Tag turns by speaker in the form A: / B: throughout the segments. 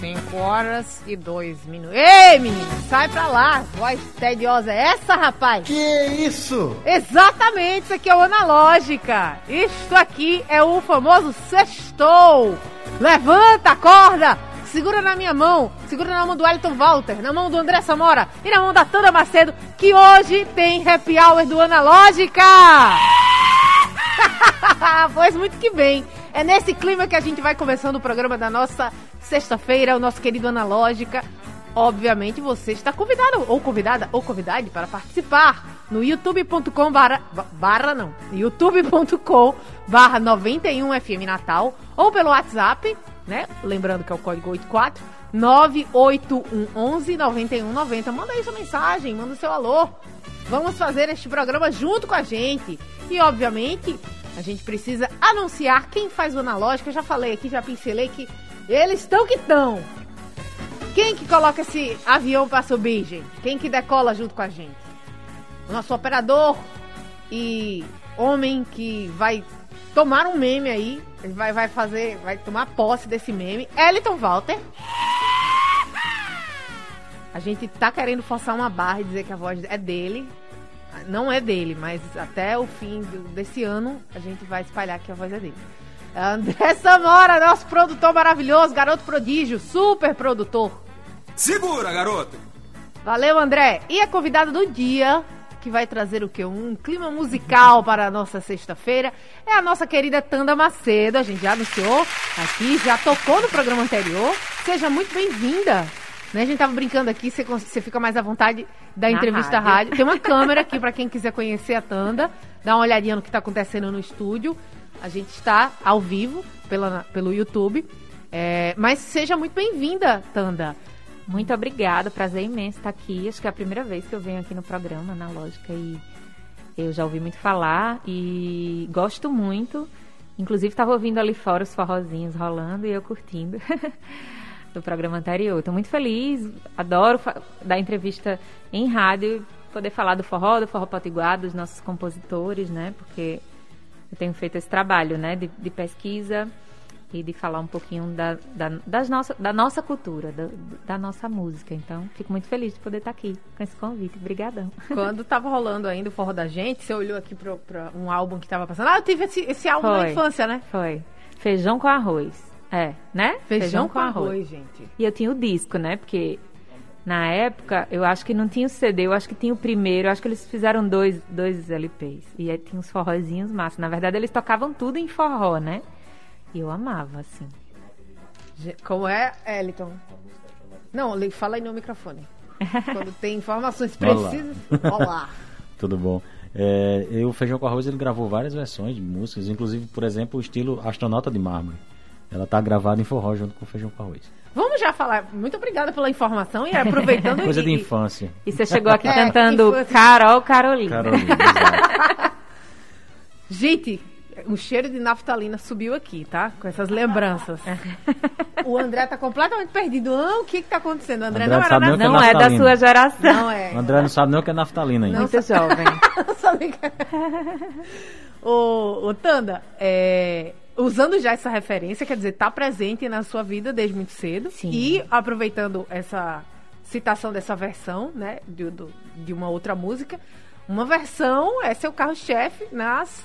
A: 5 horas e 2 minutos. Ei, menino, sai pra lá. Voz tediosa é essa, rapaz?
B: Que isso?
A: Exatamente, isso aqui é o Analógica. Isto aqui é o famoso sextou. Levanta, acorda, segura na minha mão, segura na mão do Elton Walter, na mão do André Samora e na mão da Tanda Macedo, que hoje tem happy hour do Analógica. pois muito que bem. É nesse clima que a gente vai começando o programa da nossa sexta-feira, o nosso querido Analógica. Obviamente você está convidado, ou convidada, ou convidade para participar no youtube.com barra, barra não, youtube.com barra 91FM Natal, ou pelo WhatsApp, né, lembrando que é o código 84, 98111 9190. Manda aí sua mensagem, manda o seu alô. Vamos fazer este programa junto com a gente. E, obviamente, a gente precisa anunciar quem faz o analógico. Eu já falei aqui, já pincelei que eles estão que estão. Quem que coloca esse avião para subir, gente? Quem que decola junto com a gente? O nosso operador e homem que vai tomar um meme aí. Ele vai, vai fazer, vai tomar posse desse meme. Eliton Walter. A gente tá querendo forçar uma barra e dizer que a voz é dele. Não é dele, mas até o fim do, desse ano a gente vai espalhar que a voz é dele. André Samora, nosso produtor maravilhoso, garoto prodígio, super produtor.
C: Segura, garoto!
A: Valeu, André. E a convidada do dia, que vai trazer o quê? Um clima musical para a nossa sexta-feira, é a nossa querida Tanda Macedo. A gente já anunciou aqui, já tocou no programa anterior. Seja muito bem-vinda. Né? A gente tava brincando aqui, você, você fica mais à vontade da
D: Na
A: entrevista
D: rádio.
A: rádio. Tem uma câmera aqui para quem quiser conhecer a Tanda, dá uma olhadinha no que está acontecendo no estúdio. A gente está ao vivo pela, pelo YouTube. É, mas seja muito bem-vinda, Tanda.
D: Muito obrigada, prazer imenso estar aqui. Acho que é a primeira vez que eu venho aqui no programa, na lógica, e eu já ouvi muito falar e gosto muito. Inclusive, estava ouvindo ali fora os forrozinhos rolando e eu curtindo do programa anterior. Estou muito feliz, adoro dar entrevista em rádio, poder falar do forró, do forró potiguar, dos nossos compositores, né? Porque eu tenho feito esse trabalho, né, de, de pesquisa e de falar um pouquinho da, da, das nossa, da nossa cultura, da, da nossa música. Então, fico muito feliz de poder estar aqui com esse convite. Obrigadão.
A: Quando tava rolando ainda o Forró da Gente, você olhou aqui para um álbum que tava passando. Ah, eu tive esse, esse álbum na
D: Foi.
A: infância, né?
D: Foi. Feijão com arroz. É, né?
A: Feijão, com arroz, gente.
D: E eu tinha o disco, né? Porque na época, eu acho que não tinha o CD, eu acho que tinha o primeiro, eu acho que eles fizeram dois, dois LPs. E aí tinha uns forrozinhos massa. Na verdade, eles tocavam tudo em forró, né? E eu amava, assim.
A: Como é, Eliton? Não, fala aí no microfone. Quando tem informações
B: Olá.
A: precisas. Olá.
B: Tudo bom? É, e o Feijão com Arroz ele gravou várias versões de músicas, inclusive, por exemplo, o estilo Astronauta de Mármore. Ela tá gravada em forró junto com o Feijão com Arroz.
A: Vamos já falar. Muito obrigada pela informação e aproveitando
B: Coisa
A: e-
B: de infância.
D: E você chegou aqui
A: É,
D: cantando
A: infância.
D: Carol Carolina.
B: Carolina, exato.
A: Gente, o cheiro de naftalina subiu aqui, tá? Com essas lembranças. o André tá completamente perdido. Ah, o que que tá acontecendo? O André,
B: André
A: não era
B: o
A: nada.
B: que
D: Não é da
B: naftalina.
D: sua geração.
A: Não é.
B: O André não sabe nem o que é naftalina ainda.
D: Muito jovem.
A: Não sabia que- o, o Tanda, é, usando já essa referência, quer dizer, tá presente na sua vida desde muito cedo.
D: Sim.
A: E aproveitando essa citação dessa versão, né, de, do- de uma outra música, uma versão é seu carro-chefe nas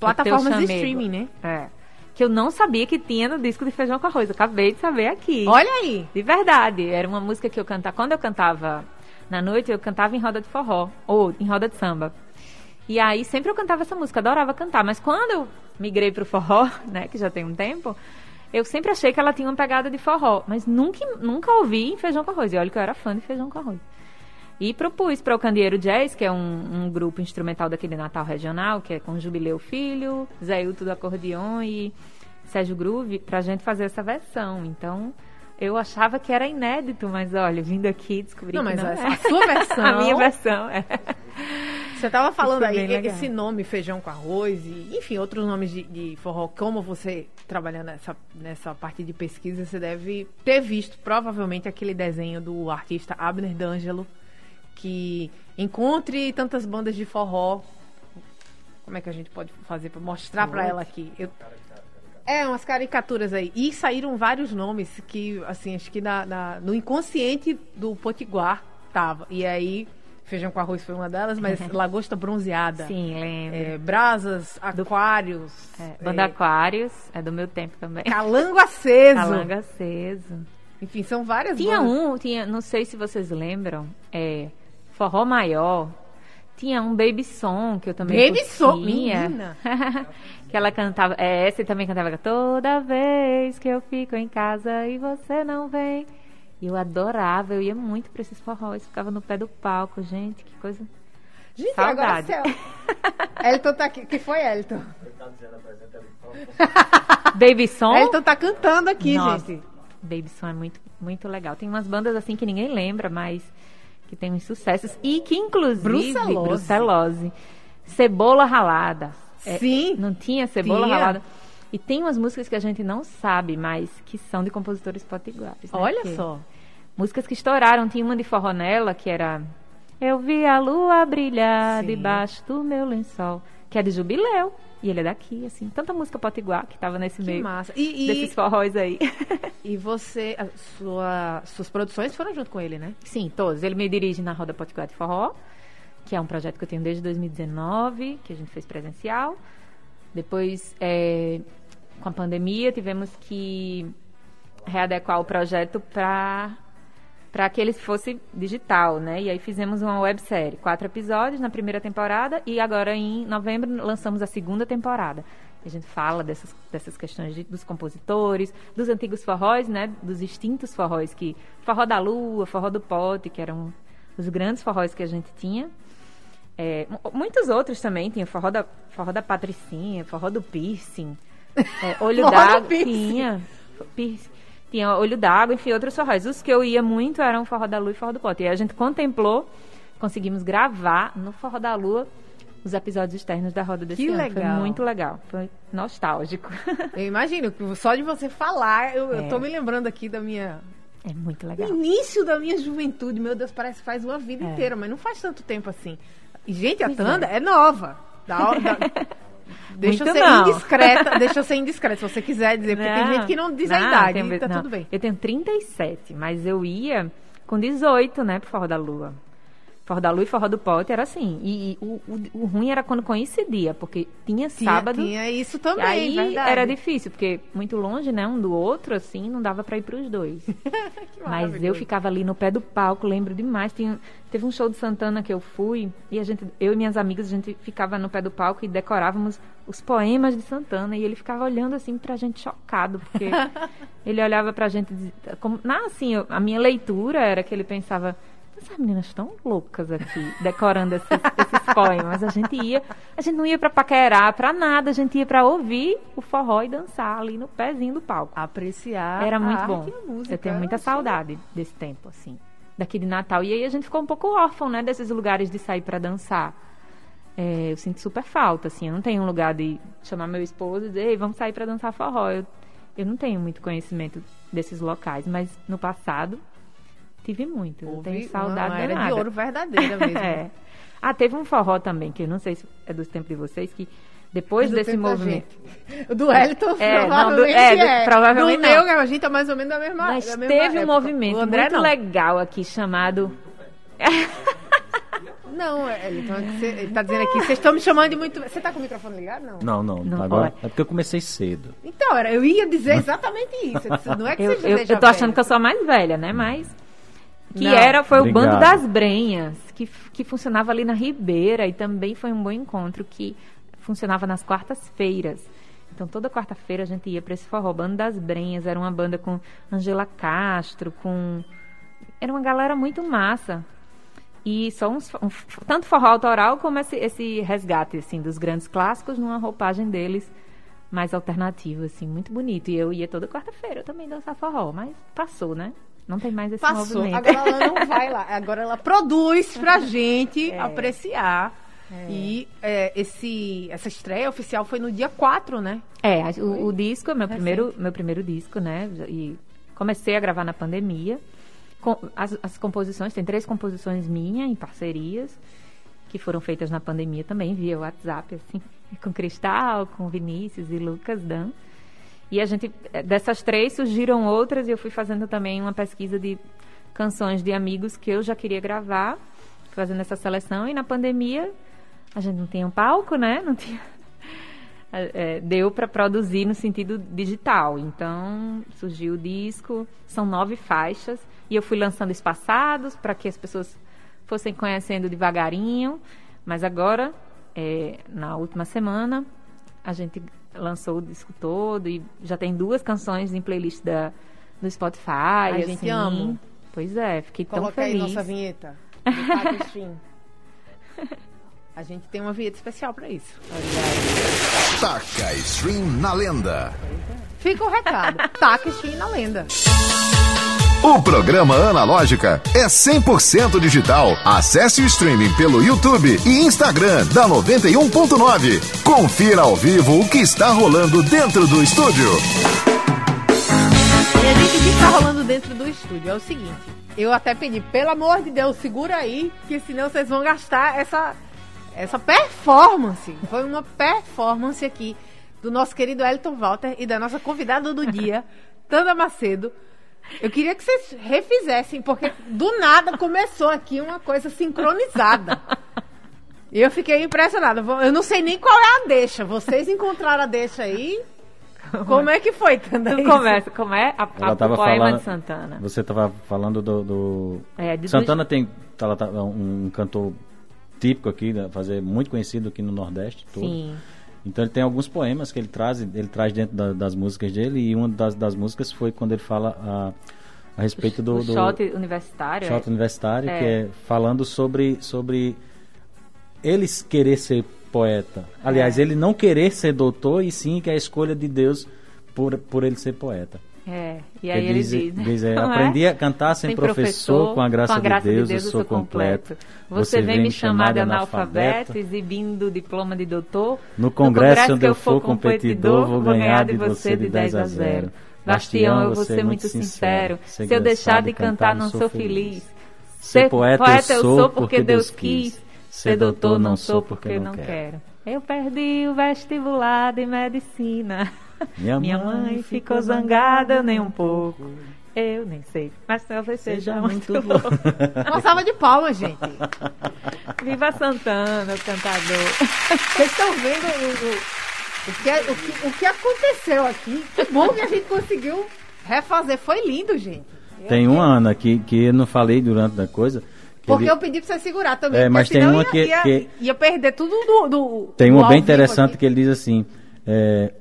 A: plataformas de streaming, né?
D: É. Que eu não sabia que tinha no disco de Feijão com Arroz. Eu acabei de saber aqui.
A: Olha aí.
D: De verdade. Era uma música que eu cantava. Quando eu cantava na noite, eu cantava em roda de forró. Ou em roda de samba. E aí sempre eu cantava essa música, adorava cantar. Mas quando eu migrei pro forró, né, que já tem um tempo, eu sempre achei que ela tinha uma pegada de forró. Mas nunca, nunca ouvi em Feijão com Arroz. E olha que eu era fã de Feijão com Arroz. E propus para o Candeeiro Jazz, que é um, um grupo instrumental daqui de Natal Regional, que é com Jubileu Filho, Zé Hilto do acordeon e Sérgio Groove, pra gente fazer essa versão. Então, eu achava que era inédito, mas olha, vindo aqui descobri
A: Não,
D: que
A: mas
D: não
A: a,
D: é.
A: a sua versão.
D: A minha versão, é.
A: Você tava falando
D: Foi
A: aí,
D: legal.
A: esse nome feijão com arroz e, enfim, outros nomes de, de forró, como você trabalhando nessa, nessa parte de pesquisa, você deve ter visto provavelmente aquele desenho do artista Abner D'Angelo, que encontre tantas bandas de forró. Como é que a gente pode fazer para mostrar para ela aqui? Eu- é, umas caricaturas aí. E saíram vários nomes que, assim, acho que na, na- no inconsciente do Potiguar tava. E aí, feijão com arroz foi uma delas, mas lagosta bronzeada.
D: Sim, lembro.
A: É, brasas, aquários.
D: É, Banda
A: é,
D: Aquários, é do meu tempo também.
A: calango aceso.
D: Calango aceso.
A: Enfim, são várias
D: Tinha
A: bandas.
D: um, tinha, não sei se vocês lembram, é, Forró Maior. Tinha um Baby Song que eu também
A: Baby Song, menina.
D: que ela cantava, é, essa também cantava toda vez que eu fico em casa e você não vem. E eu adorava, eu ia muito pra esses forróis, ficava no pé do palco, gente, que coisa.
A: Gente,
D: Saudade.
A: agora céu. Elton tá aqui. que foi, Elton?
D: Baby Song?
A: Elton tá cantando aqui,
D: Nossa,
A: gente.
D: Baby Song é muito, muito legal. Tem umas bandas assim que ninguém lembra, mas que tem uns sucessos. E que, inclusive,
A: Brucelose.
D: Brucelose. Cebola Ralada. É,
A: Sim.
D: Não tinha Cebola
A: Tinha.
D: Ralada. E tem umas músicas que a gente não sabe, mas que são de compositores potiguares. né?
A: Olha só.
D: Músicas que estouraram. Tinha uma de forró nela, que era... Eu vi a lua brilhar
A: Sim.
D: debaixo do meu lençol. Que é de Jubileu. E ele é daqui, assim. Tanta música potiguar que tava nesse
A: Que
D: meio
A: massa. E, e,
D: desses forróis aí.
A: e você, sua, suas produções foram junto com ele, né?
D: Sim, todos. Ele me dirige na Roda Potiguar de Forró, que é um projeto que eu tenho desde 2019, que a gente fez presencial. Depois, é, com a pandemia, tivemos que readequar o projeto para para que ele fosse digital, né? E aí fizemos uma websérie, quatro episódios na primeira temporada e agora em novembro lançamos a segunda temporada. A gente fala dessas, dessas questões de- dos compositores, dos antigos forróis, né? Dos extintos forróis, que forró da lua, forró do pote, que eram os grandes forróis que a gente tinha. É, mu- muitos outros também, tinha forró da, forró da patricinha, forró do piercing, é, olho d'água, tinha, piercing, tinha olho d'água, enfim, outros forróis. Os que eu ia muito eram forró da lua e forró do pote. E a gente contemplou, conseguimos gravar no forró da lua os episódios externos da roda desse
A: Que
D: ano.
A: legal.
D: Foi muito legal, foi nostálgico.
A: Eu imagino, só de você falar, eu, eu
D: É.
A: tô me lembrando aqui da minha.
D: É muito legal.
A: início da minha juventude. Meu Deus, parece que faz uma vida
D: É.
A: inteira, mas não faz tanto tempo assim. E, gente, a
D: Pois
A: Tanda é, nova. Da, da- deixa eu
D: Muito
A: ser
D: não.
A: indiscreta. Deixa eu ser indiscreta, se você quiser dizer, porque tem gente que não diz a
D: não,
A: idade,
D: tem-
A: e tá
D: não.
A: tudo bem.
D: Eu tenho 37, mas eu ia com 18, né, pro Forró da Lua. Forró da Lua e Forró do Pote era assim. E, e o, o, o ruim era quando coincidia, porque tinha
A: Tinha,
D: sábado.
A: tinha isso também,
D: aí
A: verdade.
D: era difícil, porque muito longe, né, um do outro, assim, não dava pra ir pros dois. Mas eu ficava ali no pé do palco, lembro demais. Tinha, teve um show de Santana que eu fui, e a gente, eu e minhas amigas, a gente ficava no pé do palco e decorávamos os poemas de Santana. E ele ficava olhando assim pra gente chocado, porque ele olhava pra gente. Como, não, assim, eu- a minha leitura era que ele pensava. Essas meninas estão loucas aqui, decorando esses, esses poemas. A gente ia, a gente não ia pra paquerar, pra nada, a gente ia pra ouvir o forró e dançar ali no pezinho do palco.
A: Apreciar
D: Era
A: a
D: muito
A: arte
D: bom.
A: e a música.
D: Eu tenho muita
A: achei-
D: saudade desse tempo, assim. Daqui de Natal. E aí a gente ficou um pouco órfão, né? Desses lugares de sair pra dançar. É, eu sinto super falta, assim. Eu não tenho um lugar de chamar meu esposo e dizer, ei, vamos sair pra dançar forró. Eu, eu não tenho muito conhecimento desses locais, mas no passado tive muito. Eu
A: Houve
D: tenho saudade
A: uma era de ouro verdadeira mesmo.
D: É. Ah, teve um forró também, que eu não sei se é dos tempos de vocês, que depois
A: Do
D: desse movimento.
A: O do Elton
D: É, não,
A: provavelmente
D: do- é,
A: é.
D: provavelmente
A: Do
D: não.
A: meu, a gente é mais ou menos da mesma
D: Mas
A: da mesma
D: teve um
A: época.
D: movimento
A: O André
D: muito
A: não.
D: legal aqui chamado.
A: Não, Elton, você- ele tá dizendo aqui, vocês estão me chamando de muito... Você tá com o microfone ligado? Não.
B: Não, não.
D: Não
B: agora
D: pode.
B: é porque eu comecei cedo.
A: Então, era- eu ia dizer exatamente isso. Eu disse, Não é que
D: Eu,
A: você
D: eu, eu tô achando
A: velho.
D: que eu sou a mais velha, né? Mas. Que
A: Não.
D: era, foi o Bando
B: Obrigado.
D: das Brenhas, que, que funcionava ali na Ribeira e também foi um bom encontro que funcionava nas quartas-feiras. Então toda quarta-feira a gente ia para esse forró. Bando das Brenhas era uma banda com Angela Castro, com. Era uma galera muito massa. E só uns, um, tanto forró autoral como esse, esse resgate assim, dos grandes clássicos numa roupagem deles mais alternativa, assim, muito bonito. E eu ia toda quarta-feira também dançar forró, mas passou, né? Não tem mais esse
A: Passou.
D: movimento.
A: Agora ela não vai lá. Agora ela produz pra gente
D: É.
A: apreciar. É. E é, esse, essa estreia oficial foi no dia 4, né?
D: É, o, o, disco, meu primeiro, meu primeiro disco, né? E comecei a gravar na pandemia. Com, as, as composições, tem três composições minhas em parcerias, que foram feitas na pandemia também, via WhatsApp, assim, com Cristal, com Vinícius e Lucas Dan. E a gente, eh, dessas três surgiram outras e eu fui fazendo também uma pesquisa de canções de amigos que eu já queria gravar, fazendo essa seleção. E na pandemia a gente não tinha um palco, né? Não tinha. É, deu para produzir no sentido digital. Então surgiu o disco, são nove faixas e eu fui lançando espaçados para que as pessoas fossem conhecendo devagarinho. Mas agora, é, na última semana, a gente lançou o disco todo e já tem duas canções em playlist da, do Spotify. A
A: assim. gente ama.
D: Pois é, fiquei
A: Coloca
D: tão feliz.
A: aí nossa vinheta. A gente tem uma vinheta especial para isso.
E: Taca Stream na lenda.
A: Fica o recado. Taca Stream na lenda.
E: O programa Analógica é 100% digital. Acesse o streaming pelo YouTube e Instagram da 91.9. Confira ao vivo o que está rolando dentro do estúdio.
A: E a gente, o que está rolando dentro do estúdio é o seguinte. Eu até pedi, pelo amor de Deus, segura aí, que senão vocês vão gastar essa essa performance. Foi uma performance aqui do nosso querido Elton Walter e da nossa convidada do dia, Tanda Macedo. Eu queria que vocês refizessem, porque do nada começou aqui uma coisa sincronizada. E eu fiquei impressionada. Eu não sei nem qual é a deixa. Vocês encontraram a deixa aí? Como é que foi, Tanda?
D: Começa, como é a, a, o poema falando, de Santana?
B: Você estava falando do... do... É, Santana tem ela tá, um cantor típico aqui, né, fazer muito conhecido aqui no Nordeste todo. Sim. Então ele tem alguns poemas que ele traz, ele traz dentro da, das músicas dele e uma das, das músicas foi quando ele fala a, a respeito do, do
D: shot universitário,
B: shot é? universitário, é. que é falando sobre sobre eles querer ser poeta. Aliás, é. ele não querer ser doutor e sim que é a escolha de Deus por por ele ser poeta.
D: E aí ele diz, diz,
B: diz é, aprendi é? a cantar sem, sem professor, professor, com a graça, com a graça de, Deus, de, Deus, eu sou completo. completo.
D: Você, vem me chamar de analfabeto, exibindo o diploma de doutor.
B: No congresso, no congresso onde eu for competidor, vou ganhar de você de 10 a 0.
D: Bastião, eu vou ser muito sincero. Se eu deixar de cantar, não sou feliz.
B: Ser poeta eu sou porque Deus quis. Ser doutor não sou porque não quero.
D: Eu perdi o vestibular de medicina. Minha, Minha mãe, ficou zangada nem um pouco. Eu nem sei, mas talvez seja, seja muito louco.
A: Uma salva de palmas, gente.
D: Viva Santana, o cantador.
A: Vocês estão vendo o, o, o, que, é, o, que, o que aconteceu aqui? Que bom que a gente conseguiu refazer. Foi lindo, gente.
B: Tem uma, Ana, que, que eu não falei durante a coisa.
A: Porque ele... eu pedi pra você segurar também.
B: É, mas tem uma
A: ia,
B: que,
A: ia,
B: que,
A: Ia perder tudo do. do
B: tem uma bem interessante aqui. que ele diz assim. É,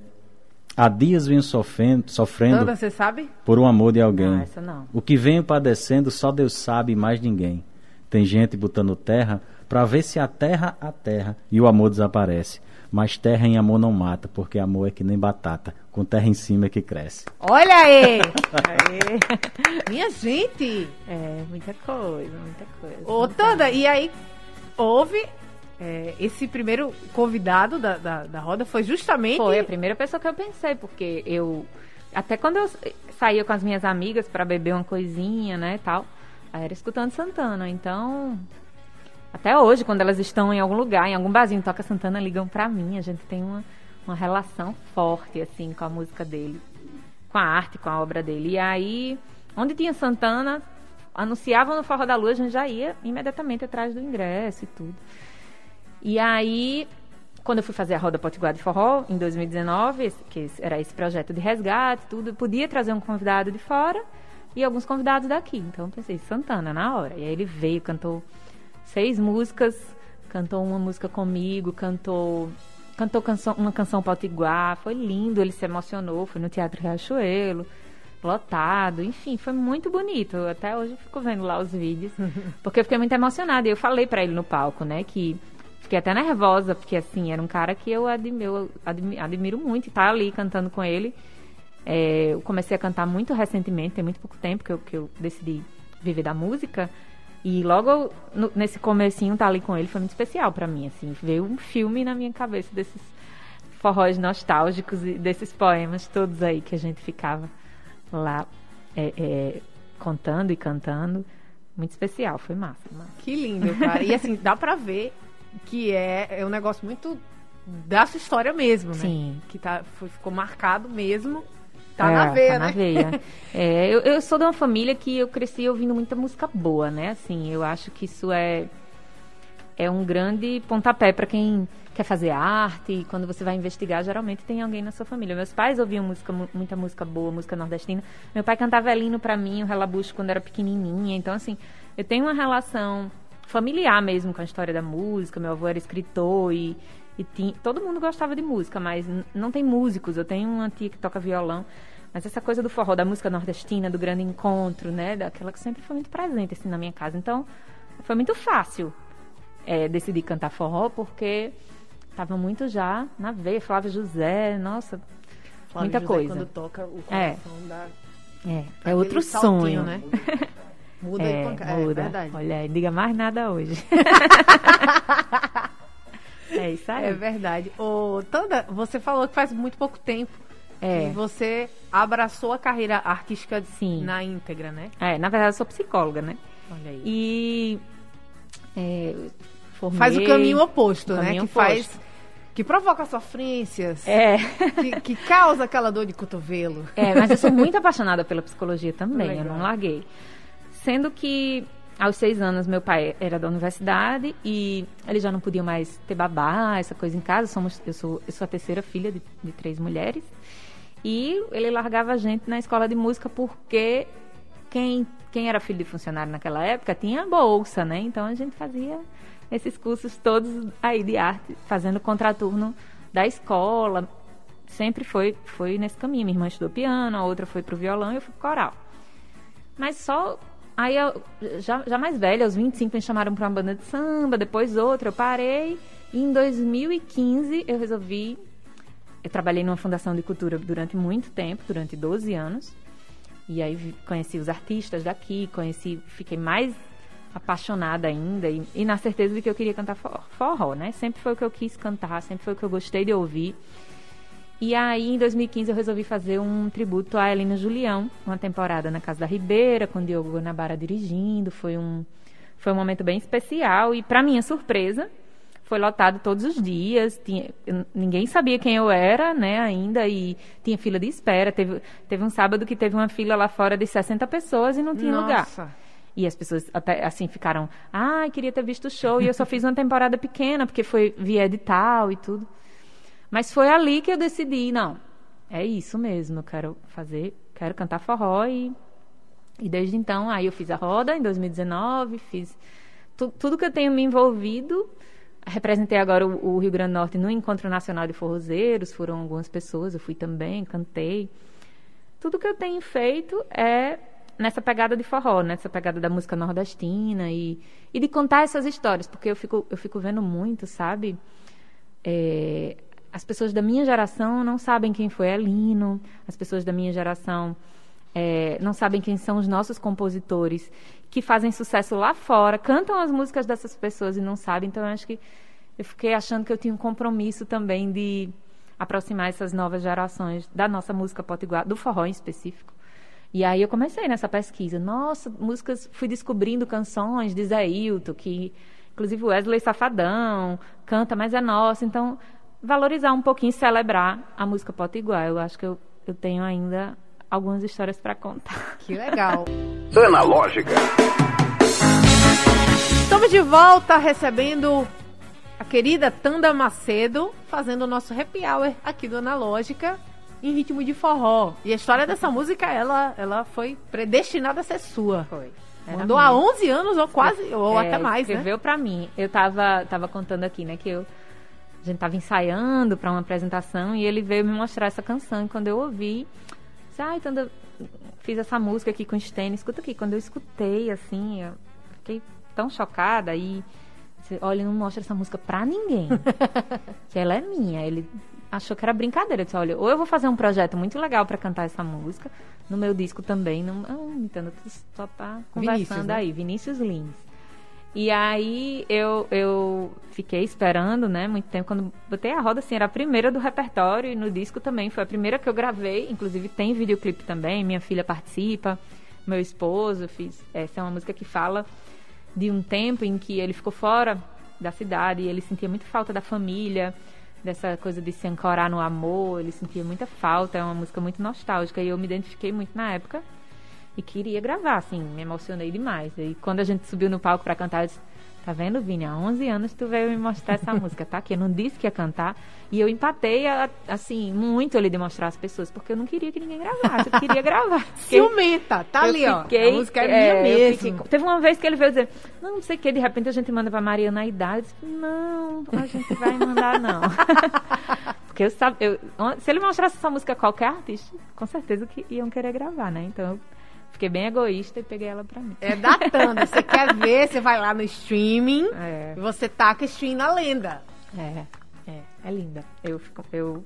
B: Há dias venho sofrendo, sofrendo
A: Toda, você sabe?
B: por um amor de alguém.
D: Não, essa não.
B: O que venho padecendo só Deus sabe e mais ninguém. Tem gente botando terra para ver se a terra a terra e o amor desaparece. Mas terra em amor não mata, porque amor é que nem batata, com terra em cima é que cresce.
A: Olha aí! aí. Minha gente!
D: É, muita coisa, muita coisa.
A: Ô, Tanda, e aí houve é, esse primeiro convidado da, da, da, roda foi justamente.
D: Foi a primeira pessoa que eu pensei, porque eu. Até quando eu saía com as minhas amigas para beber uma coisinha, né, tal, aí era escutando Santana. Então. Até hoje, quando elas estão em algum lugar, em algum barzinho, toca Santana, ligam pra mim. A gente tem uma, uma relação forte, assim, com a música dele, com a arte, com a obra dele. E aí, onde tinha Santana, anunciavam no Forró da Lua, a gente já ia imediatamente atrás do ingresso e tudo. E aí, quando eu fui fazer a Roda Potiguar de Forró, em 2019, que era esse projeto de resgate, tudo, eu podia trazer um convidado de fora e alguns convidados daqui. Então, eu pensei, Santana, na hora. E aí ele veio, cantou seis músicas, cantou uma música comigo, cantou cantou canção, uma canção potiguar, foi lindo, ele se emocionou, foi no Teatro Riachuelo, lotado, enfim, foi muito bonito. Até hoje eu fico vendo lá os vídeos, porque eu fiquei muito emocionada. E eu falei para ele no palco, né, que Fiquei até nervosa, porque assim, era um cara que eu admiro, admiro muito estar tá ali cantando com ele. É, eu comecei a cantar muito recentemente, tem muito pouco tempo que eu, que eu decidi viver da música. E logo no, nesse comecinho tá ali com ele foi muito especial para mim, assim, veio um filme na minha cabeça desses forróis nostálgicos e desses poemas todos aí que a gente ficava lá é, é, contando e cantando. Muito especial, foi massa, massa.
A: Que lindo, cara. e assim, dá pra ver que é, é um negócio muito da sua história mesmo, né?
D: Sim.
A: Que tá, foi, ficou marcado mesmo. Tá é, na veia, tá
D: né?
A: na
D: veia. é, eu, eu sou de uma família que eu cresci ouvindo muita música boa, né? Assim, eu acho que isso é, é um grande pontapé para quem quer fazer arte, e quando você vai investigar, geralmente tem alguém na sua família. Meus pais ouviam música, muita música boa, música nordestina. Meu pai cantava Elino para mim, o Relabucho, quando era pequenininha. Então, assim, eu tenho uma relação familiar mesmo com a história da música. Meu avô era escritor e, e tinha, todo mundo gostava de música, mas não tem músicos. Eu tenho uma tia que toca violão. Mas essa coisa do forró, da música nordestina, do grande encontro, né? Daquela que sempre foi muito presente, assim, na minha casa. Então, foi muito fácil é, decidir cantar forró, porque Tava muito já na veia, Flávio José, nossa, Flávio muita
A: José,
D: coisa.
A: quando toca o é. coração é. da...
D: É, é outro sonho.
A: né?
D: Muda é, de pancada, muda. é verdade. Olha, diga mais nada hoje. é isso aí.
A: É verdade. Ô, Tanda, você falou que faz muito pouco tempo é. que você abraçou a carreira artística Sim. na íntegra, né?
D: É, na verdade eu sou psicóloga, né?
A: Olha aí.
D: E é,
A: formei, faz o caminho oposto, o né? Caminho que oposto. faz que provoca sofrências,
D: é.
A: que, que, causa aquela dor de cotovelo.
D: É, mas eu sou muito apaixonada pela psicologia também, eu não larguei. Sendo que aos seis anos meu pai era da universidade e ele já não podia mais ter babá, essa coisa em casa. Somos, eu, sou, eu sou a terceira filha de, de três mulheres. E ele largava a gente na escola de música porque quem, quem era filho de funcionário naquela época tinha bolsa, né? Então a gente fazia esses cursos todos aí de arte, fazendo contraturno da escola. Sempre foi, foi nesse caminho. Minha irmã estudou piano, a outra foi pro violão e eu fui pro coral. Mas só. Aí, eu, já, já mais velha, aos 25, me chamaram para uma banda de samba, depois outra, eu parei. E em 2015 eu resolvi. Eu trabalhei numa fundação de cultura durante muito tempo, durante 12 anos. E aí conheci os artistas daqui, conheci, fiquei mais apaixonada ainda e, e, na certeza de que eu queria cantar forró, né? Sempre foi o que eu quis cantar, sempre foi o que eu gostei de ouvir. E aí, em 2015, eu resolvi fazer um tributo a Helena Julião, uma temporada na Casa da Ribeira, com Diogo Guanabara dirigindo. Foi um, foi um momento bem especial e, para minha surpresa, foi lotado todos os dias. Tinha, ninguém sabia quem eu era, né, ainda, e tinha fila de espera. Teve, teve um sábado que teve uma fila lá fora de 60 pessoas e não tinha
A: Nossa.
D: lugar. E as pessoas até assim ficaram, ah, queria ter visto o show. E eu só fiz uma temporada pequena, porque foi via edital e tudo. Mas foi ali que eu decidi, não, é isso mesmo, eu quero fazer, quero cantar forró e, e desde então, aí eu fiz a roda em 2019, fiz tu, tudo que eu tenho me envolvido. Representei agora o, o Rio Grande do Norte no Encontro Nacional de Forrozeiros, foram algumas pessoas, eu fui também, cantei. Tudo que eu tenho feito é nessa pegada de forró, nessa pegada da música nordestina e, e de contar essas histórias, porque eu fico, eu fico vendo muito, sabe? É, as pessoas da minha geração não sabem quem foi Elino, as pessoas da minha geração é, não sabem quem são os nossos compositores que fazem sucesso lá fora, cantam as músicas dessas pessoas e não sabem. Então, eu acho que eu fiquei achando que eu tinha um compromisso também de aproximar essas novas gerações da nossa música potiguar, do forró em específico, e aí eu comecei nessa pesquisa. Nossa, músicas, fui descobrindo canções de Zé Hilton, que inclusive Wesley Safadão canta, mas é nossa. Então, valorizar um pouquinho, celebrar a música potiguar. Eu acho que eu, eu tenho ainda algumas histórias para contar.
A: Que legal.
E: Analógica.
A: Estamos de volta recebendo a querida Tanda Macedo, fazendo o nosso happy hour aqui do Analógica em ritmo de forró. E a história dessa música, ela, ela foi predestinada a ser sua.
D: Foi.
A: Era Mandou minha. há 11 anos ou quase, ou é, até mais,
D: né? escreveu
A: né?
D: pra mim. Eu tava, tava contando aqui, né, que eu, a gente tava ensaiando para uma apresentação e ele veio me mostrar essa canção. E quando eu ouvi, disse, ai, então eu fiz essa música aqui com o Stênio. Escuta aqui, quando eu escutei, assim, eu fiquei tão chocada e... Olha, não mostra essa música pra ninguém. que ela é minha. Ele achou que era brincadeira. Eu disse, olha, ou eu vou fazer um projeto muito legal para cantar essa música, no meu disco também, não, não entendo, só tá conversando Vinícius, né? aí, Vinícius Lins. E aí eu, eu fiquei esperando, né, muito tempo. Quando botei a roda, assim, era a primeira do repertório e no disco também. Foi a primeira que eu gravei. Inclusive tem videoclipe também, minha filha participa, meu esposo. Fiz. Essa é uma música que fala de um tempo em que ele ficou fora da cidade e ele sentia muita falta da família, dessa coisa de se ancorar no amor. Ele sentia muita falta. É uma música muito nostálgica e eu me identifiquei muito na época e queria gravar, assim, me emocionei demais. E quando a gente subiu no palco para cantar, eu disse, tá vendo, Vini, há 11 anos tu veio me mostrar essa música, tá? Que eu não disse que ia cantar. E eu empatei, assim, muito ali de mostrar às pessoas, porque eu não queria que ninguém gravasse, eu queria gravar.
A: Ciumenta, tá ali, ó.
D: Fiquei, a música é, é minha mesmo. Fiquei, teve uma vez que ele veio dizer, não, não sei o que, de repente a gente manda pra Mariana a idade. Não, a gente vai mandar não. porque eu sabe, eu, se ele mostrasse essa música a qualquer artista, com certeza que iam querer gravar, né? Então eu Fiquei bem egoísta e peguei ela pra mim.
A: É datando. Você quer ver, você vai lá no streaming é. e você taca stream na lenda.
D: É, é, é linda. Eu, fico, eu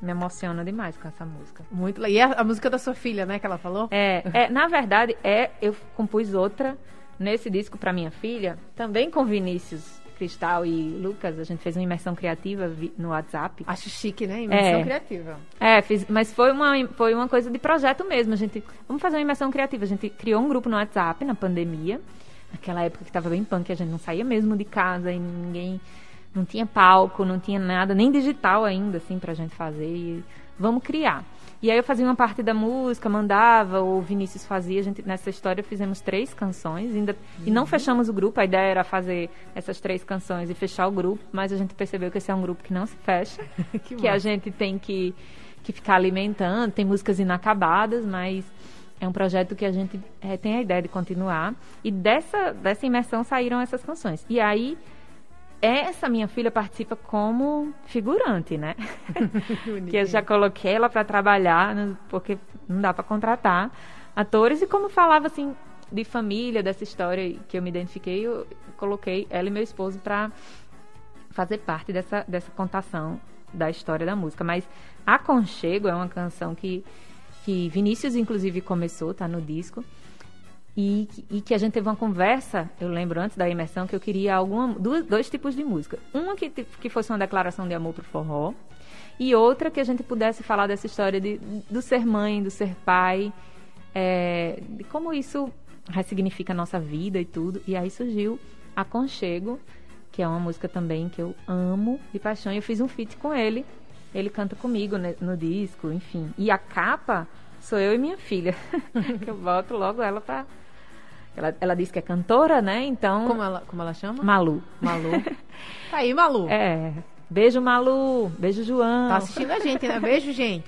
D: me emociono demais com essa música.
A: Muito E a, a música da sua filha, né, que ela falou?
D: É, é na verdade, é, eu compus outra nesse disco para minha filha, também com Vinícius Cristal e Lucas, a gente fez uma imersão criativa no WhatsApp.
A: Acho chique, né? Imersão é, criativa.
D: É, fiz, mas foi uma, foi uma coisa de projeto mesmo. A gente, vamos fazer uma imersão criativa. A gente criou um grupo no WhatsApp na pandemia, naquela época que estava bem punk, a gente não saía mesmo de casa e ninguém não tinha palco, não tinha nada, nem digital ainda, assim, pra gente fazer. E vamos criar. E aí eu fazia uma parte da música, mandava, o Vinícius fazia. A gente, nessa história fizemos três canções, ainda, uhum. e não uhum. fechamos o grupo. A ideia era fazer essas três canções e fechar o grupo, mas a gente percebeu que esse é um grupo que não se fecha, que, que a gente tem que, que ficar alimentando. Tem músicas inacabadas, mas é um projeto que a gente é, tem a ideia de continuar. E dessa, dessa imersão saíram essas canções. E aí essa minha filha participa como figurante, né? que eu já coloquei ela para trabalhar, porque não dá para contratar atores. E como falava assim de família, dessa história que eu me identifiquei, eu coloquei ela e meu esposo para fazer parte dessa, dessa contação da história da música. Mas Aconchego é uma canção que, que Vinícius, inclusive, começou, tá no disco. E, e, que a gente teve uma conversa, eu lembro antes da imersão, que eu queria alguma, dois, dois tipos de música. Uma que, que fosse uma declaração de amor pro forró, e outra que a gente pudesse falar dessa história de, do ser mãe, do ser pai, é, de como isso ressignifica a nossa vida e tudo. E aí surgiu Aconchego, que é uma música também que eu amo de paixão, e eu fiz um feat com ele. Ele canta comigo né, no disco, enfim. E a capa sou eu e minha filha, que eu boto logo ela pra ela, ela diz que é cantora, né? Então.
A: Como ela, como ela chama?
D: Malu.
A: Malu. tá aí, Malu.
D: É. Beijo, Malu. Beijo, João.
A: Tá assistindo a gente, né? Beijo, gente.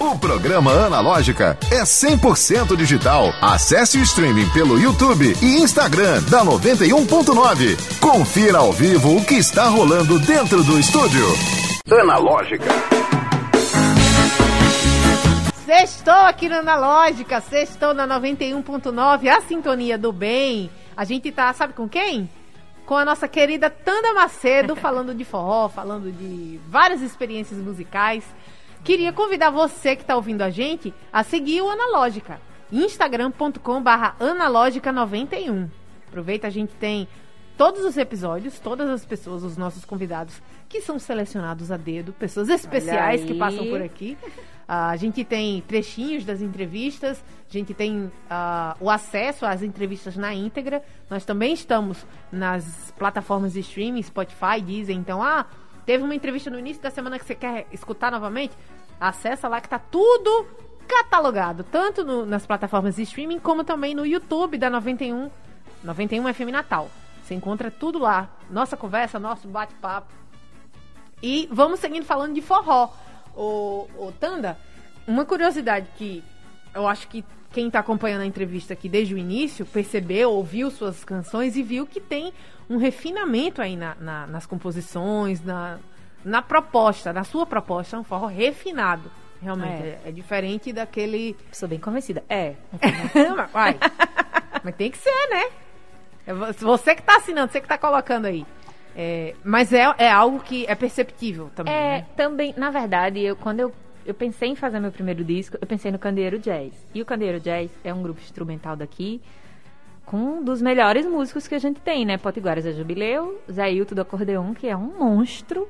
E: O programa Analógica é 100% digital. Acesse o streaming pelo YouTube e Instagram da 91.9. Confira ao vivo o que está rolando dentro do estúdio. Analógica.
A: Sextou aqui na Analógica, sextou na 91.9, a sintonia do bem. A gente tá, sabe com quem? Com a nossa querida Tanda Macedo, falando de forró, falando de várias experiências musicais. Queria convidar você que está ouvindo a gente a seguir o Analógica, instagram.com barra analógica91. Aproveita, a gente tem todos os episódios, todas as pessoas, os nossos convidados, que são selecionados a dedo, pessoas especiais que passam por aqui. Uh, a gente tem trechinhos das entrevistas, a gente tem uh, o acesso às entrevistas na íntegra. Nós também estamos nas plataformas de streaming, Spotify, Deezer. Então, ah, teve uma entrevista no início da semana que você quer escutar novamente? Acessa lá que tá tudo catalogado, tanto no, nas plataformas de streaming como também no YouTube da 91, 91 FM Natal. Você encontra tudo lá, nossa conversa, nosso bate-papo. E vamos seguindo falando de forró o, o Tanda, uma curiosidade que eu acho que quem está acompanhando a entrevista aqui desde o início percebeu, ouviu suas canções e viu que tem um refinamento aí na, na, nas composições, na, na proposta, na sua proposta, um forró refinado. Realmente, é, é diferente daquele.
D: Sou bem convencida. É.
A: Vai. Mas tem que ser, né? É você que está assinando, você que está colocando aí. É, mas é, é algo que é perceptível também. É,
D: né? também, na verdade, eu, quando eu, eu pensei em fazer meu primeiro disco, eu pensei no Candeeiro Jazz. E o Candeeiro Jazz é um grupo instrumental daqui, com um dos melhores músicos que a gente tem, né? Potiguares é Jubileu, Zé Hilton do acordeon, que é um monstro,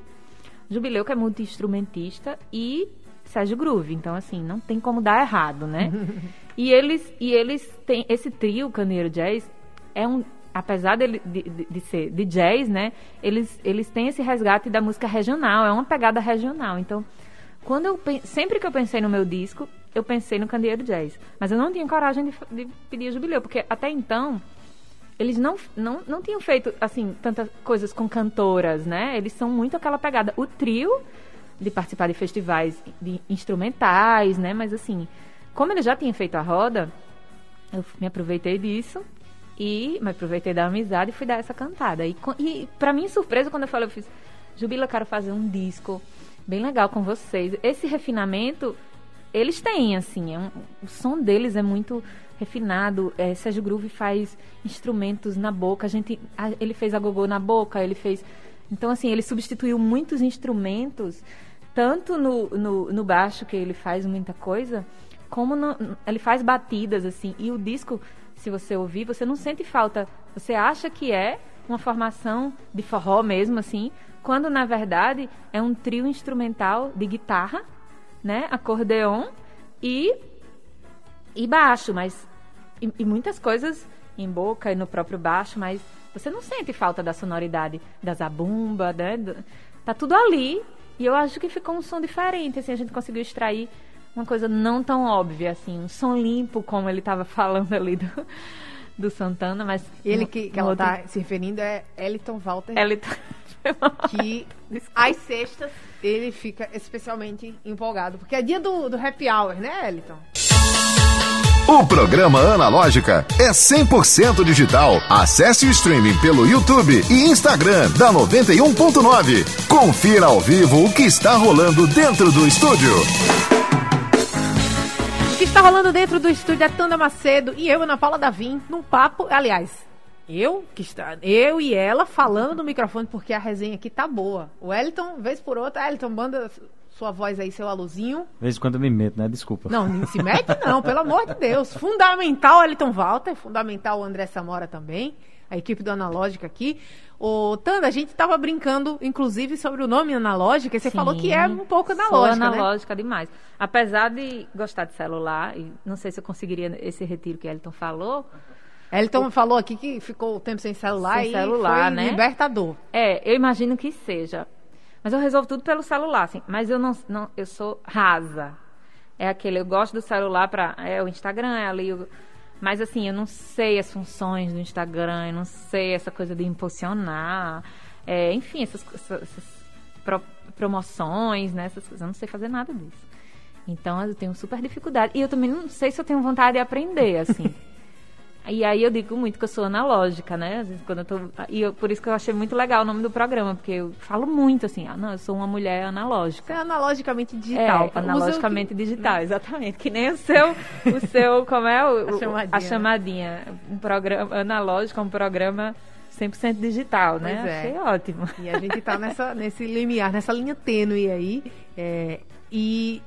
D: Jubileu, que é multi-instrumentista, e Sérgio Groove. Então, assim, não tem como dar errado, né? e eles, e eles têm. Esse trio, Caneiro Jazz, é um. Apesar de, de, de, ser de jazz, né? Eles, eles têm esse resgate da música regional, é uma pegada regional. Então, quando eu sempre que eu pensei no meu disco, eu pensei no Candeeiro Jazz. Mas eu não tinha coragem de, de pedir jubileu, porque até então eles não, não, não tinham feito, assim, tantas coisas com cantoras, né? Eles são muito aquela pegada. O trio de participar de festivais de instrumentais, né? Mas assim, como ele já tinha feito a roda, eu me aproveitei disso e me aproveitei da amizade e fui dar essa cantada. E, e para mim, surpresa, quando eu falei, eu fiz, Jubila, quero fazer um disco bem legal com vocês. Esse refinamento, eles têm, assim, é um, o som deles é muito refinado. É, Sérgio Groove faz instrumentos na boca. A gente, a, ele fez a gogô na boca, ele fez. Então, assim, ele substituiu muitos instrumentos, tanto no, no, no baixo, que ele faz muita coisa, como no, ele faz batidas, assim. E o disco, se você ouvir, você não sente falta. Você acha que é uma formação de forró mesmo, assim, quando na verdade é um trio instrumental de guitarra, né, acordeon e e baixo, mas e, e, muitas coisas em boca e no próprio baixo, mas você não sente falta da sonoridade da zabumba, né? Tá tudo ali e eu acho que ficou um som diferente, assim, a gente conseguiu extrair uma coisa não tão óbvia, assim, um som limpo, como ele estava falando ali do, do Santana, mas...
A: Ele que, que ela outro... tá se referindo é Eliton Walter.
D: Eliton
A: que às sextas ele fica especialmente empolgado, porque é dia do, do happy hour, né, Eliton?
E: O programa Analógica é 100% digital. Acesse o streaming pelo YouTube e Instagram da 91.9. Confira ao vivo o que está rolando dentro do estúdio.
A: O que está rolando dentro do estúdio é Tanda Macedo e eu, Ana Paula Davim, num papo, aliás, eu que está, eu e ela falando no microfone porque a resenha aqui tá boa. O Wellington, vez por outra, Wellington, manda sua voz aí, seu aluzinho.
B: Vez em quando eu me meto, né? Desculpa.
A: Não, não se mete não, pelo amor de Deus. Fundamental Wellington Walter, fundamental o André Samora também, a equipe do Analógica aqui. Ô, Tanda, a gente tava brincando, inclusive, sobre o nome analógica, e você Sim, falou que é um pouco analógica,
D: sou analógica né? demais. Apesar de gostar de celular, e não sei se eu conseguiria esse retiro que Elton falou,
A: Elton o... falou aqui que ficou o tempo sem celular sem e celular, foi né? libertador.
D: É, eu imagino que seja. Mas eu resolvo tudo pelo celular, assim. Mas eu não, não eu sou rasa. É aquele, eu gosto do celular para é o Instagram, é ali o, mas assim, eu não sei as funções do Instagram, eu não sei essa coisa de impulsionar, é, enfim, essas, essas, pro, promoções, né, essas coisas, eu não sei fazer nada disso. Então eu tenho super dificuldade. E eu também não sei se eu tenho vontade de aprender, assim. E aí eu digo muito que eu sou analógica, né? Às vezes quando eu tô. E eu, por isso que eu achei muito legal o nome do programa, porque eu falo muito assim, ah, não, eu sou uma mulher analógica.
A: é analogicamente digital.
D: É, analogicamente que... digital, exatamente. Que nem o seu, o seu, como é? O, a chamadinha. A chamadinha. Um programa analógico, é um programa 100% digital, né? Pois é. Achei ótimo.
A: E a gente tá nessa, nesse limiar, nessa linha tênue aí. É, e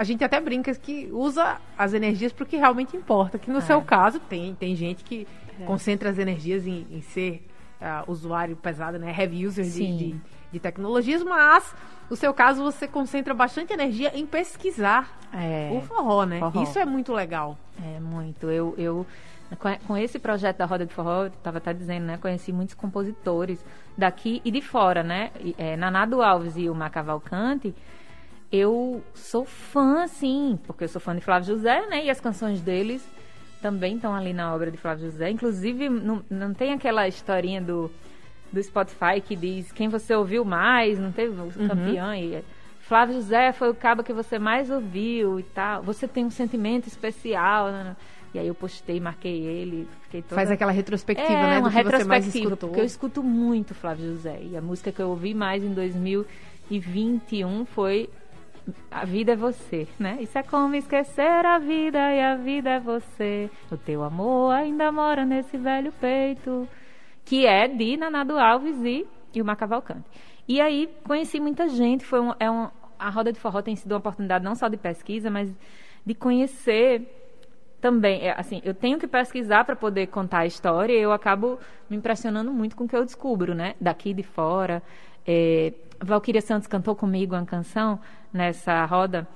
A: a gente até brinca que usa as energias para o que realmente importa. Que no é. seu caso tem, tem gente que é. concentra as energias em, em ser uh, usuário pesado, né? Heavy user de, de, de, tecnologias, mas no seu caso você concentra bastante energia em pesquisar é. o forró, né? Forró. Isso é muito legal.
D: É muito. Eu, eu com esse projeto da Roda de Forró, estava até dizendo, né? Conheci muitos compositores daqui e de fora, né? É, Nanado Alves e o Macavalcante eu sou fã, sim, porque eu sou fã de Flávio José, né? E as canções deles também estão ali na obra de Flávio José. Inclusive, não, não tem aquela historinha do, do Spotify que diz quem você ouviu mais, não teve o uhum. campeão. E Flávio José foi o cabo que você mais ouviu e tal. Você tem um sentimento especial. Né? né? E aí eu postei, marquei ele. Toda...
A: Faz aquela retrospectiva,
D: é,
A: né?
D: Uma retrospectiva, porque eu escuto muito Flávio José. E a música que eu ouvi mais em 2021 foi a vida é você, né? Isso é como esquecer a vida e a vida é você. O teu amor ainda mora nesse velho peito. Que é de Nanado Alves e, e o Macavalcante. E aí conheci muita gente. Foi um, é um, a Roda de Forró tem sido uma oportunidade não só de pesquisa, mas de conhecer também, é, assim, eu tenho que pesquisar para poder contar a história e eu acabo me impressionando muito com o que eu descubro, né? Daqui de fora. É, Valquíria Santos cantou comigo uma canção nessa roda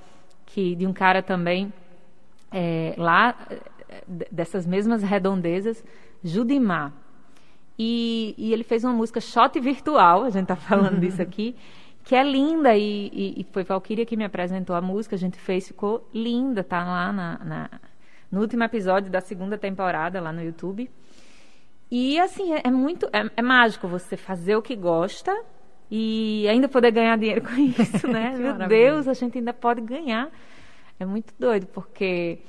D: que de um cara também é, lá dessas mesmas redondezas, Judimar. E, e, ele fez uma música shot virtual, a gente está falando disso aqui, que é linda e, e, e foi Valquíria que me apresentou a música, a gente fez, ficou linda, tá lá na, na no último episódio da segunda temporada lá no YouTube. E assim, é, é muito. É, é, mágico você fazer o que gosta e ainda poder ganhar dinheiro com isso, né? Meu maravilha. Deus, a gente ainda pode ganhar. É muito doido, porque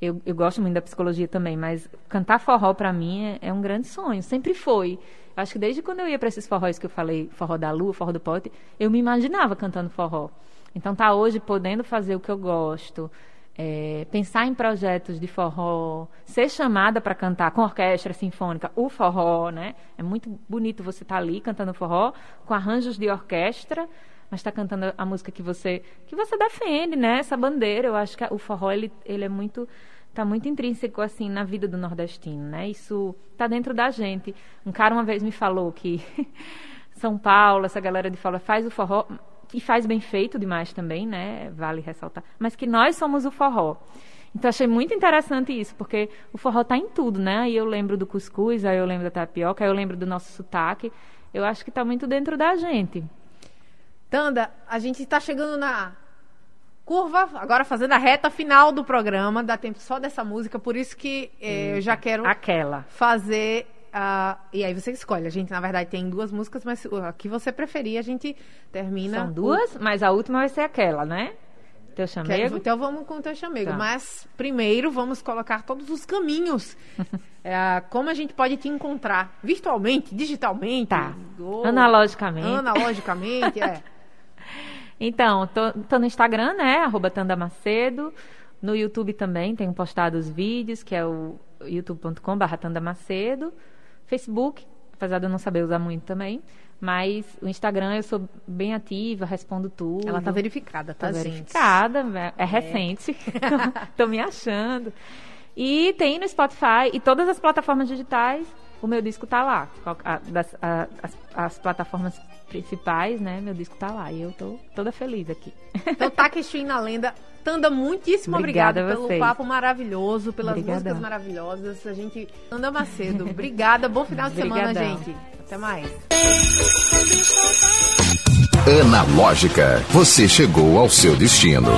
D: eu, eu gosto muito da psicologia também, mas cantar forró para mim é, é, um grande sonho, sempre foi. Acho que desde quando eu ia para esses forróis que eu falei, forró da lua, forró do pote, eu me imaginava cantando forró. Então tá hoje podendo fazer o que eu gosto, é, pensar em projetos de forró, ser chamada para cantar com orquestra sinfônica, o forró, né? É muito bonito você estar tá ali cantando forró com arranjos de orquestra, mas está cantando a música que você que você defende, né? Essa bandeira. Eu acho que o forró ele, ele é muito está muito intrínseco assim na vida do nordestino, né? Isso está dentro da gente. Um cara uma vez me falou que São Paulo, essa galera de fala faz o forró e faz bem feito demais também, né? Vale ressaltar. Mas que nós somos o forró. Então achei muito interessante isso, porque o forró está em tudo, né? Aí eu lembro do cuscuz, aí eu lembro da tapioca, aí eu lembro do nosso sotaque. Eu acho que está muito dentro da gente.
A: Tanda, a gente está chegando na curva, agora fazendo a reta final do programa, dá tempo só dessa música, por isso que eh, eu já quero
D: aquela
A: fazer Uh, e aí você escolhe. A gente, na verdade, tem duas músicas, mas a que você preferir, a gente termina.
D: São duas, o... mas a última vai ser aquela, né? Teu chamego?
A: Então vamos com o teu chamego. Tá. Mas primeiro vamos colocar todos os caminhos. é, como a gente pode te encontrar virtualmente, digitalmente,
D: tá. ou... analogicamente.
A: Analogicamente, é.
D: Então, tô, tô, no Instagram, né? Arroba Tanda Macedo. No YouTube também tenho postado os vídeos, que é o youtube.com.br Tanda Macedo. Facebook, apesar de eu não saber usar muito também. Mas o Instagram eu sou bem ativa, respondo tudo.
A: Ela tá verificada, tá,
D: tá verificada, é, é recente. Tô me achando. E tem no Spotify e todas as plataformas digitais, o meu disco tá lá. Das, a, as, as, plataformas principais, né? Meu disco tá lá. E eu tô toda feliz aqui.
A: Então, Takeshi na lenda Tanda, muitíssimo obrigada, obrigada pelo papo maravilhoso, pelas Obrigadão. músicas maravilhosas. A gente. Tanda Macedo, obrigada. Bom final de semana, gente. Até mais.
E: Analógica, você chegou ao seu destino.